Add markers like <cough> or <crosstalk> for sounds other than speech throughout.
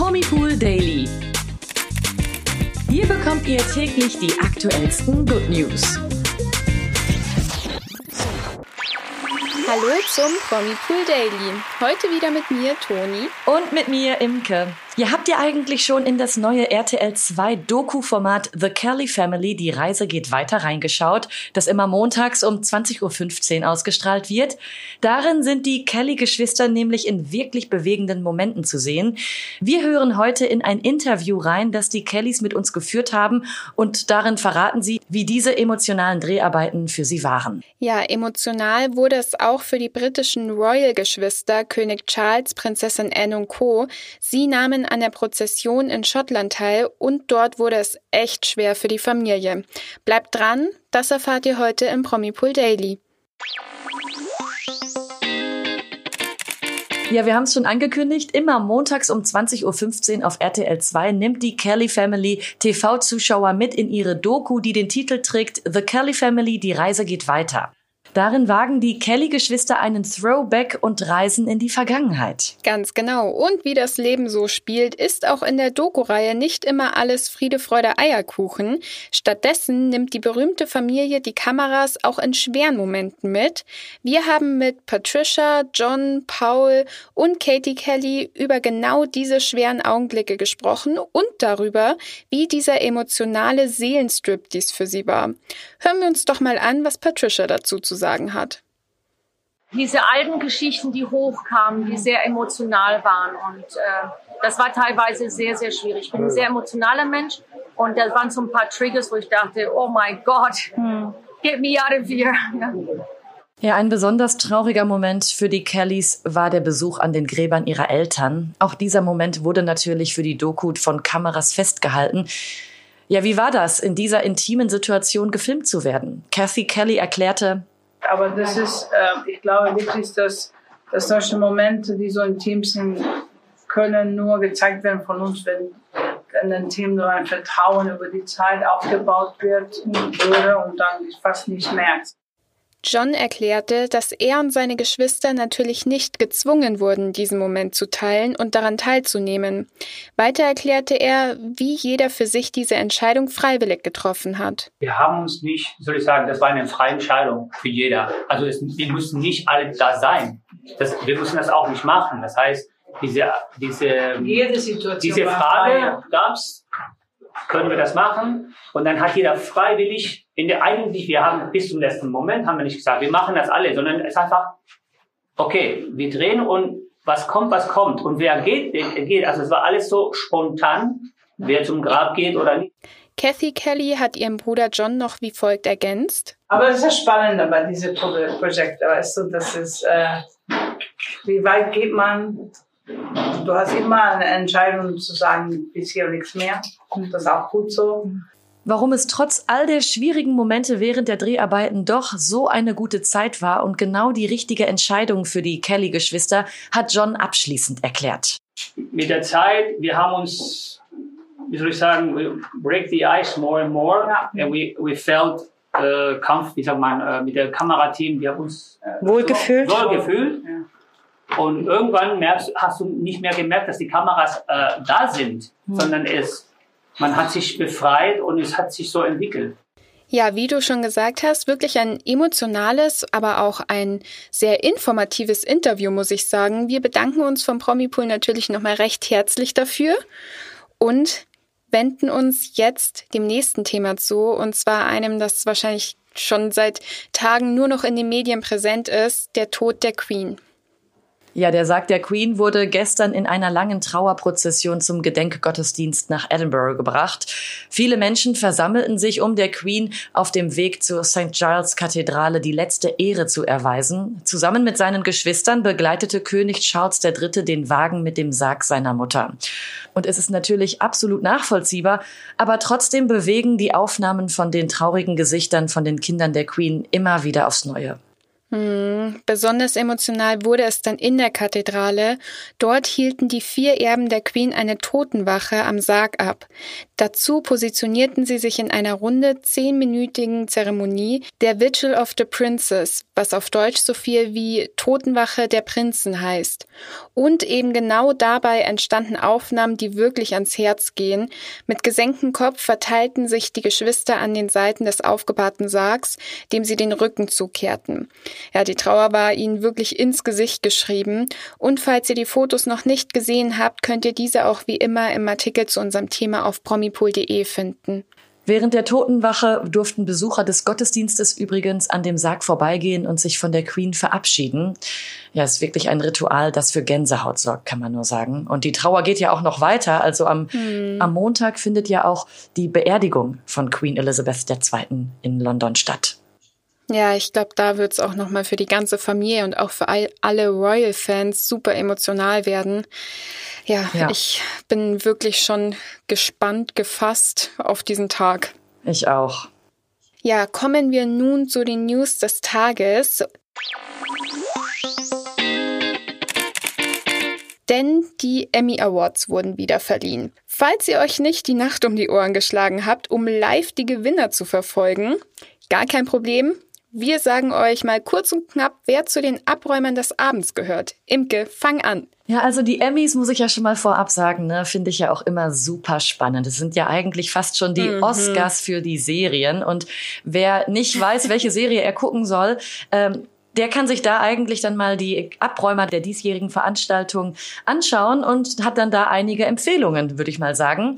Promipool Daily. Hier bekommt ihr täglich die aktuellsten Good News. Hallo zum Promipool Daily. Heute wieder mit mir, Toni. Und mit mir, Imke. Ihr habt ja eigentlich schon in das neue RTL 2 Doku-Format The Kelly Family, die Reise geht weiter reingeschaut, das immer montags um 20.15 Uhr ausgestrahlt wird. Darin sind die Kelly-Geschwister nämlich in wirklich bewegenden Momenten zu sehen. Wir hören heute in ein Interview rein, das die Kellys mit uns geführt haben und darin verraten sie, wie diese emotionalen Dreharbeiten für sie waren. Ja, emotional wurde es auch für die britischen Royal-Geschwister König Charles, Prinzessin Anne und Co. Sie nahmen an der Prozession in Schottland teil und dort wurde es echt schwer für die Familie. Bleibt dran, das erfahrt ihr heute im Promipool Daily. Ja, wir haben es schon angekündigt. Immer montags um 20.15 Uhr auf RTL 2 nimmt die Kelly Family TV-Zuschauer mit in ihre Doku, die den Titel trägt The Kelly Family, die Reise geht weiter. Darin wagen die Kelly-Geschwister einen Throwback und reisen in die Vergangenheit. Ganz genau. Und wie das Leben so spielt, ist auch in der Doku-Reihe nicht immer alles Friede, Freude, Eierkuchen. Stattdessen nimmt die berühmte Familie die Kameras auch in schweren Momenten mit. Wir haben mit Patricia, John, Paul und Katie Kelly über genau diese schweren Augenblicke gesprochen und darüber, wie dieser emotionale Seelenstrip dies für sie war. Hören wir uns doch mal an, was Patricia dazu zu sagen hat. Diese alten Geschichten, die hochkamen, die sehr emotional waren. Und äh, das war teilweise sehr, sehr schwierig. Ich bin ein sehr emotionaler Mensch und da waren so ein paar Triggers, wo ich dachte, oh mein Gott, get me out of here. Ja. Ja, ein besonders trauriger Moment für die Kellys war der Besuch an den Gräbern ihrer Eltern. Auch dieser Moment wurde natürlich für die Doku von Kameras festgehalten. Ja, wie war das, in dieser intimen Situation gefilmt zu werden? Kathy Kelly erklärte, aber das ist, äh, ich glaube wirklich, dass, dass solche Momente, die so intim sind, können nur gezeigt werden von uns, wenn, wenn ein Team nur ein Vertrauen über die Zeit aufgebaut wird, und dann fast nicht merkt. John erklärte, dass er und seine Geschwister natürlich nicht gezwungen wurden, diesen Moment zu teilen und daran teilzunehmen. Weiter erklärte er, wie jeder für sich diese Entscheidung freiwillig getroffen hat. Wir haben uns nicht, soll ich sagen, das war eine freie Entscheidung für jeder. Also es, wir müssen nicht alle da sein. Das, wir müssen das auch nicht machen. Das heißt, diese, diese, diese Frage gab es, können wir das machen? Und dann hat jeder freiwillig in der eigentlich, wir haben bis zum letzten Moment, haben wir nicht gesagt, wir machen das alle, sondern es ist einfach, okay, wir drehen und was kommt, was kommt. Und wer geht, der geht. Also es war alles so spontan, wer zum Grab geht oder nicht. Kathy Kelly hat ihren Bruder John noch wie folgt ergänzt. Aber es ist spannend bei diesem Projekt, weißt du, das ist, äh, wie weit geht man? Du hast immer eine Entscheidung zu sagen, bis hier nichts mehr. Das ist auch gut so. Warum es trotz all der schwierigen Momente während der Dreharbeiten doch so eine gute Zeit war und genau die richtige Entscheidung für die Kelly-Geschwister, hat John abschließend erklärt. Mit der Zeit, wir haben uns, wie soll ich sagen, we break the ice more and more. Ja. And we, we felt äh, Kampf, wie sagt man, äh, mit der Kamerateam, wir haben uns äh, wohlgefühlt. Wohlgefühlt. Ja. Und irgendwann merkst, hast du nicht mehr gemerkt, dass die Kameras äh, da sind, hm. sondern es man hat sich befreit und es hat sich so entwickelt. Ja, wie du schon gesagt hast, wirklich ein emotionales, aber auch ein sehr informatives Interview, muss ich sagen. Wir bedanken uns vom Promipool natürlich nochmal recht herzlich dafür und wenden uns jetzt dem nächsten Thema zu, und zwar einem, das wahrscheinlich schon seit Tagen nur noch in den Medien präsent ist, der Tod der Queen. Ja, der Sarg der Queen wurde gestern in einer langen Trauerprozession zum Gedenkgottesdienst nach Edinburgh gebracht. Viele Menschen versammelten sich, um der Queen auf dem Weg zur St. Giles Kathedrale die letzte Ehre zu erweisen. Zusammen mit seinen Geschwistern begleitete König Charles III. den Wagen mit dem Sarg seiner Mutter. Und es ist natürlich absolut nachvollziehbar, aber trotzdem bewegen die Aufnahmen von den traurigen Gesichtern von den Kindern der Queen immer wieder aufs Neue. Hm, besonders emotional wurde es dann in der Kathedrale. Dort hielten die vier Erben der Queen eine Totenwache am Sarg ab. Dazu positionierten sie sich in einer runde zehnminütigen Zeremonie der Vigil of the Princess, was auf Deutsch so viel wie Totenwache der Prinzen heißt. Und eben genau dabei entstanden Aufnahmen, die wirklich ans Herz gehen. Mit gesenktem Kopf verteilten sich die Geschwister an den Seiten des aufgebahrten Sargs, dem sie den Rücken zukehrten. Ja, die Trauer war ihnen wirklich ins Gesicht geschrieben. Und falls ihr die Fotos noch nicht gesehen habt, könnt ihr diese auch wie immer im Artikel zu unserem Thema auf promipool.de finden. Während der Totenwache durften Besucher des Gottesdienstes übrigens an dem Sarg vorbeigehen und sich von der Queen verabschieden. Ja, es ist wirklich ein Ritual, das für Gänsehaut sorgt, kann man nur sagen. Und die Trauer geht ja auch noch weiter. Also am, hm. am Montag findet ja auch die Beerdigung von Queen Elizabeth II. in London statt. Ja, ich glaube, da wird es auch nochmal für die ganze Familie und auch für all, alle Royal-Fans super emotional werden. Ja, ja, ich bin wirklich schon gespannt, gefasst auf diesen Tag. Ich auch. Ja, kommen wir nun zu den News des Tages. Denn die Emmy Awards wurden wieder verliehen. Falls ihr euch nicht die Nacht um die Ohren geschlagen habt, um live die Gewinner zu verfolgen, gar kein Problem. Wir sagen euch mal kurz und knapp, wer zu den Abräumern des Abends gehört. Imke, fang an. Ja, also die Emmys muss ich ja schon mal vorab sagen, ne, finde ich ja auch immer super spannend. Es sind ja eigentlich fast schon die mhm. Oscars für die Serien. Und wer nicht weiß, welche Serie er gucken soll, ähm, der kann sich da eigentlich dann mal die Abräumer der diesjährigen Veranstaltung anschauen und hat dann da einige Empfehlungen, würde ich mal sagen.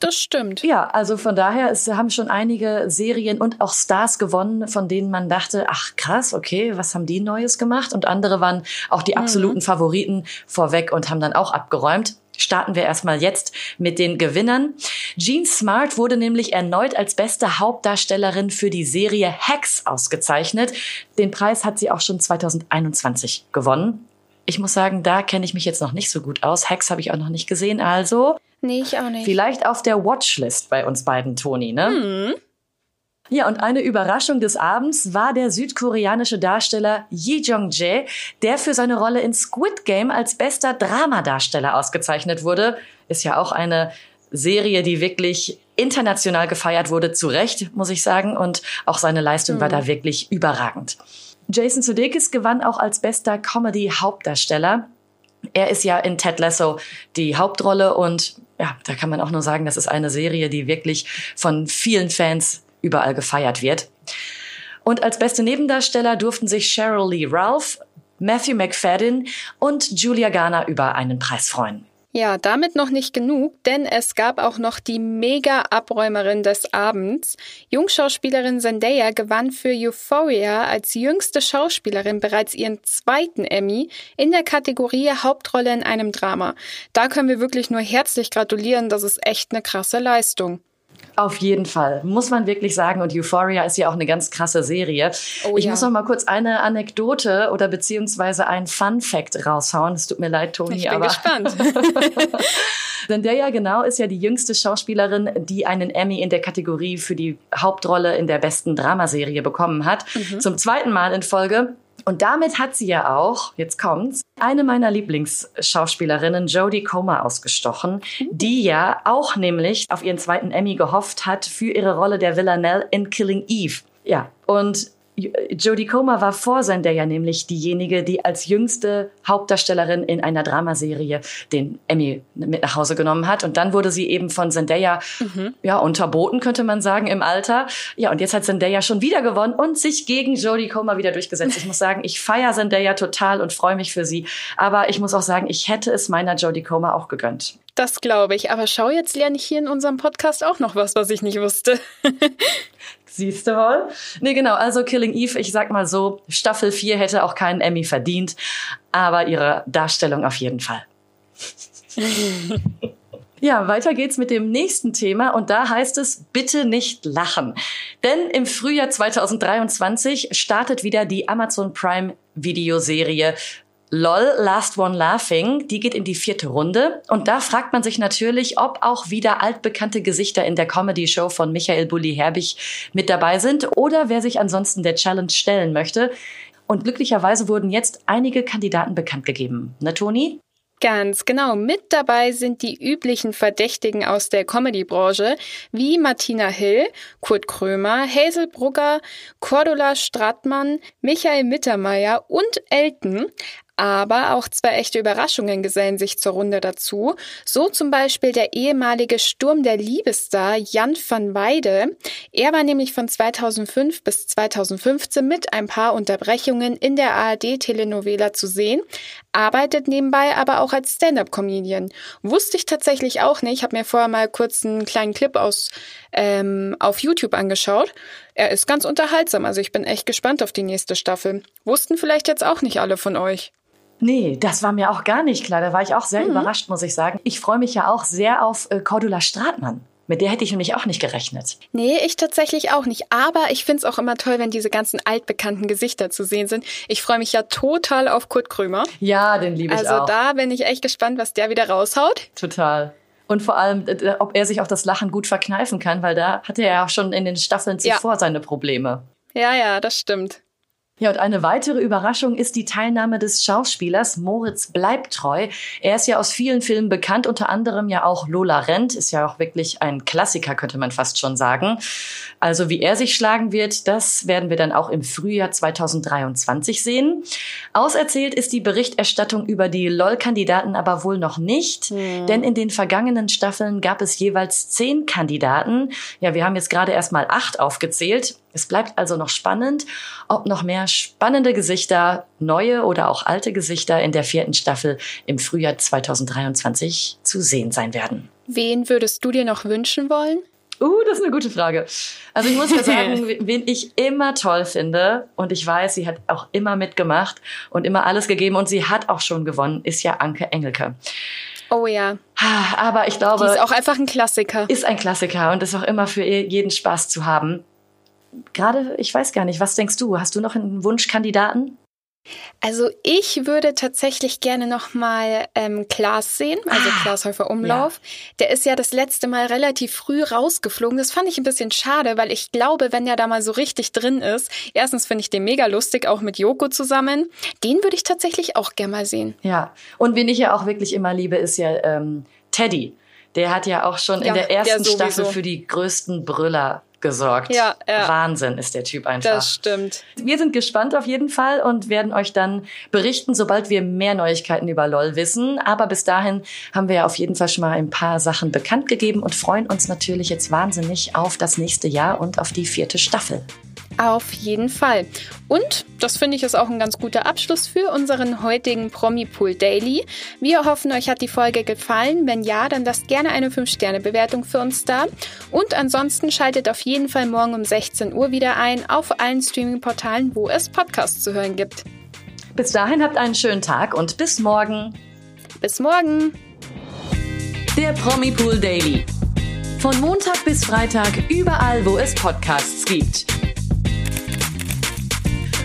Das stimmt. Ja, also von daher es haben schon einige Serien und auch Stars gewonnen, von denen man dachte, ach krass, okay, was haben die Neues gemacht? Und andere waren auch die mhm. absoluten mhm. Favoriten vorweg und haben dann auch abgeräumt starten wir erstmal jetzt mit den Gewinnern. Jean Smart wurde nämlich erneut als beste Hauptdarstellerin für die Serie Hacks ausgezeichnet. Den Preis hat sie auch schon 2021 gewonnen. Ich muss sagen, da kenne ich mich jetzt noch nicht so gut aus. Hacks habe ich auch noch nicht gesehen, also. Nee, ich auch nicht. Vielleicht auf der Watchlist bei uns beiden, Toni, ne? Mhm. Ja, und eine Überraschung des Abends war der südkoreanische Darsteller Yi Jong-jae, der für seine Rolle in Squid Game als bester Dramadarsteller ausgezeichnet wurde. Ist ja auch eine Serie, die wirklich international gefeiert wurde, zu Recht, muss ich sagen. Und auch seine Leistung mhm. war da wirklich überragend. Jason Sudeikis gewann auch als bester Comedy-Hauptdarsteller. Er ist ja in Ted Lasso die Hauptrolle und ja, da kann man auch nur sagen, das ist eine Serie, die wirklich von vielen Fans überall gefeiert wird. Und als beste Nebendarsteller durften sich Cheryl Lee Ralph, Matthew McFadden und Julia Garner über einen Preis freuen. Ja, damit noch nicht genug, denn es gab auch noch die Mega-Abräumerin des Abends. Jungschauspielerin Zendaya gewann für Euphoria als jüngste Schauspielerin bereits ihren zweiten Emmy in der Kategorie Hauptrolle in einem Drama. Da können wir wirklich nur herzlich gratulieren, das ist echt eine krasse Leistung. Auf jeden Fall, muss man wirklich sagen. Und Euphoria ist ja auch eine ganz krasse Serie. Oh, ich ja. muss noch mal kurz eine Anekdote oder beziehungsweise ein Fun Fact raushauen. Es tut mir leid, Toni, ich bin aber. gespannt. <laughs> Denn der ja genau ist ja die jüngste Schauspielerin, die einen Emmy in der Kategorie für die Hauptrolle in der besten Dramaserie bekommen hat. Mhm. Zum zweiten Mal in Folge. Und damit hat sie ja auch, jetzt kommt's, eine meiner Lieblingsschauspielerinnen, Jodie Comer, ausgestochen, die ja auch nämlich auf ihren zweiten Emmy gehofft hat für ihre Rolle der Villanelle in Killing Eve. Ja, und Jodie Comer war vor Zendaya nämlich diejenige, die als jüngste Hauptdarstellerin in einer Dramaserie den Emmy mit nach Hause genommen hat. Und dann wurde sie eben von Zendaya, mhm. ja, unterboten, könnte man sagen, im Alter. Ja, und jetzt hat Zendaya schon wieder gewonnen und sich gegen Jodie Comer wieder durchgesetzt. Ich muss sagen, ich feiere Zendaya total und freue mich für sie. Aber ich muss auch sagen, ich hätte es meiner Jodie Comer auch gegönnt. Das glaube ich. Aber schau, jetzt lerne ich hier in unserem Podcast auch noch was, was ich nicht wusste. <laughs> Siehst du wohl? Nee, genau. Also Killing Eve, ich sag mal so, Staffel 4 hätte auch keinen Emmy verdient, aber ihre Darstellung auf jeden Fall. <laughs> Ja, weiter geht's mit dem nächsten Thema und da heißt es bitte nicht lachen. Denn im Frühjahr 2023 startet wieder die Amazon Prime Videoserie LOL Last One Laughing, die geht in die vierte Runde. Und da fragt man sich natürlich, ob auch wieder altbekannte Gesichter in der Comedy-Show von Michael Bulli Herbig mit dabei sind oder wer sich ansonsten der Challenge stellen möchte. Und glücklicherweise wurden jetzt einige Kandidaten bekannt gegeben. Ne, Toni? Ganz genau. Mit dabei sind die üblichen Verdächtigen aus der Comedy-Branche, wie Martina Hill, Kurt Krömer, Hazel Brugger, Cordula Strattmann, Michael Mittermeier und Elton. Aber auch zwei echte Überraschungen gesellen sich zur Runde dazu. So zum Beispiel der ehemalige Sturm der Liebesstar Jan van Weide. Er war nämlich von 2005 bis 2015 mit ein paar Unterbrechungen in der ARD-Telenovela zu sehen, arbeitet nebenbei aber auch als Stand-up-Comedian. Wusste ich tatsächlich auch nicht. Ich habe mir vorher mal kurz einen kleinen Clip aus ähm, auf YouTube angeschaut. Er ist ganz unterhaltsam, also ich bin echt gespannt auf die nächste Staffel. Wussten vielleicht jetzt auch nicht alle von euch. Nee, das war mir auch gar nicht klar. Da war ich auch sehr mhm. überrascht, muss ich sagen. Ich freue mich ja auch sehr auf äh, Cordula Stratmann. Mit der hätte ich nämlich auch nicht gerechnet. Nee, ich tatsächlich auch nicht. Aber ich finde es auch immer toll, wenn diese ganzen altbekannten Gesichter zu sehen sind. Ich freue mich ja total auf Kurt Krömer. Ja, den liebe ich also auch. Also da bin ich echt gespannt, was der wieder raushaut. Total. Und vor allem, ob er sich auch das Lachen gut verkneifen kann, weil da hatte er ja auch schon in den Staffeln zuvor ja. seine Probleme. Ja, ja, das stimmt. Ja, und eine weitere Überraschung ist die Teilnahme des Schauspielers Moritz Bleibtreu. Er ist ja aus vielen Filmen bekannt, unter anderem ja auch Lola Rent, ist ja auch wirklich ein Klassiker, könnte man fast schon sagen. Also wie er sich schlagen wird, das werden wir dann auch im Frühjahr 2023 sehen. Auserzählt ist die Berichterstattung über die LOL-Kandidaten aber wohl noch nicht, mhm. denn in den vergangenen Staffeln gab es jeweils zehn Kandidaten. Ja, wir haben jetzt gerade erst mal acht aufgezählt. Es bleibt also noch spannend, ob noch mehr spannende Gesichter, neue oder auch alte Gesichter in der vierten Staffel im Frühjahr 2023 zu sehen sein werden. Wen würdest du dir noch wünschen wollen? Uh, das ist eine gute Frage. Also ich muss ja <laughs> sagen, wen ich immer toll finde und ich weiß, sie hat auch immer mitgemacht und immer alles gegeben und sie hat auch schon gewonnen, ist ja Anke Engelke. Oh ja. Aber ich glaube. Die ist auch einfach ein Klassiker. Ist ein Klassiker und ist auch immer für jeden Spaß zu haben gerade, ich weiß gar nicht, was denkst du? Hast du noch einen Wunschkandidaten? Also ich würde tatsächlich gerne noch mal ähm, Klaas sehen, also ah, Klaas Häufer Umlauf. Ja. Der ist ja das letzte Mal relativ früh rausgeflogen. Das fand ich ein bisschen schade, weil ich glaube, wenn er da mal so richtig drin ist, erstens finde ich den mega lustig, auch mit Joko zusammen. Den würde ich tatsächlich auch gerne mal sehen. Ja, und wen ich ja auch wirklich immer liebe, ist ja ähm, Teddy. Der hat ja auch schon ja, in der ersten der Staffel für die größten Brüller gesorgt. Ja, ja. Wahnsinn ist der Typ einfach. Das stimmt. Wir sind gespannt auf jeden Fall und werden euch dann berichten, sobald wir mehr Neuigkeiten über LOL wissen. Aber bis dahin haben wir ja auf jeden Fall schon mal ein paar Sachen bekannt gegeben und freuen uns natürlich jetzt wahnsinnig auf das nächste Jahr und auf die vierte Staffel. Auf jeden Fall. Und das finde ich ist auch ein ganz guter Abschluss für unseren heutigen Promi Pool Daily. Wir hoffen, euch hat die Folge gefallen. Wenn ja, dann lasst gerne eine 5-Sterne-Bewertung für uns da. Und ansonsten schaltet auf jeden Fall morgen um 16 Uhr wieder ein auf allen Streaming-Portalen, wo es Podcasts zu hören gibt. Bis dahin habt einen schönen Tag und bis morgen. Bis morgen. Der Promi Pool Daily. Von Montag bis Freitag überall, wo es Podcasts gibt.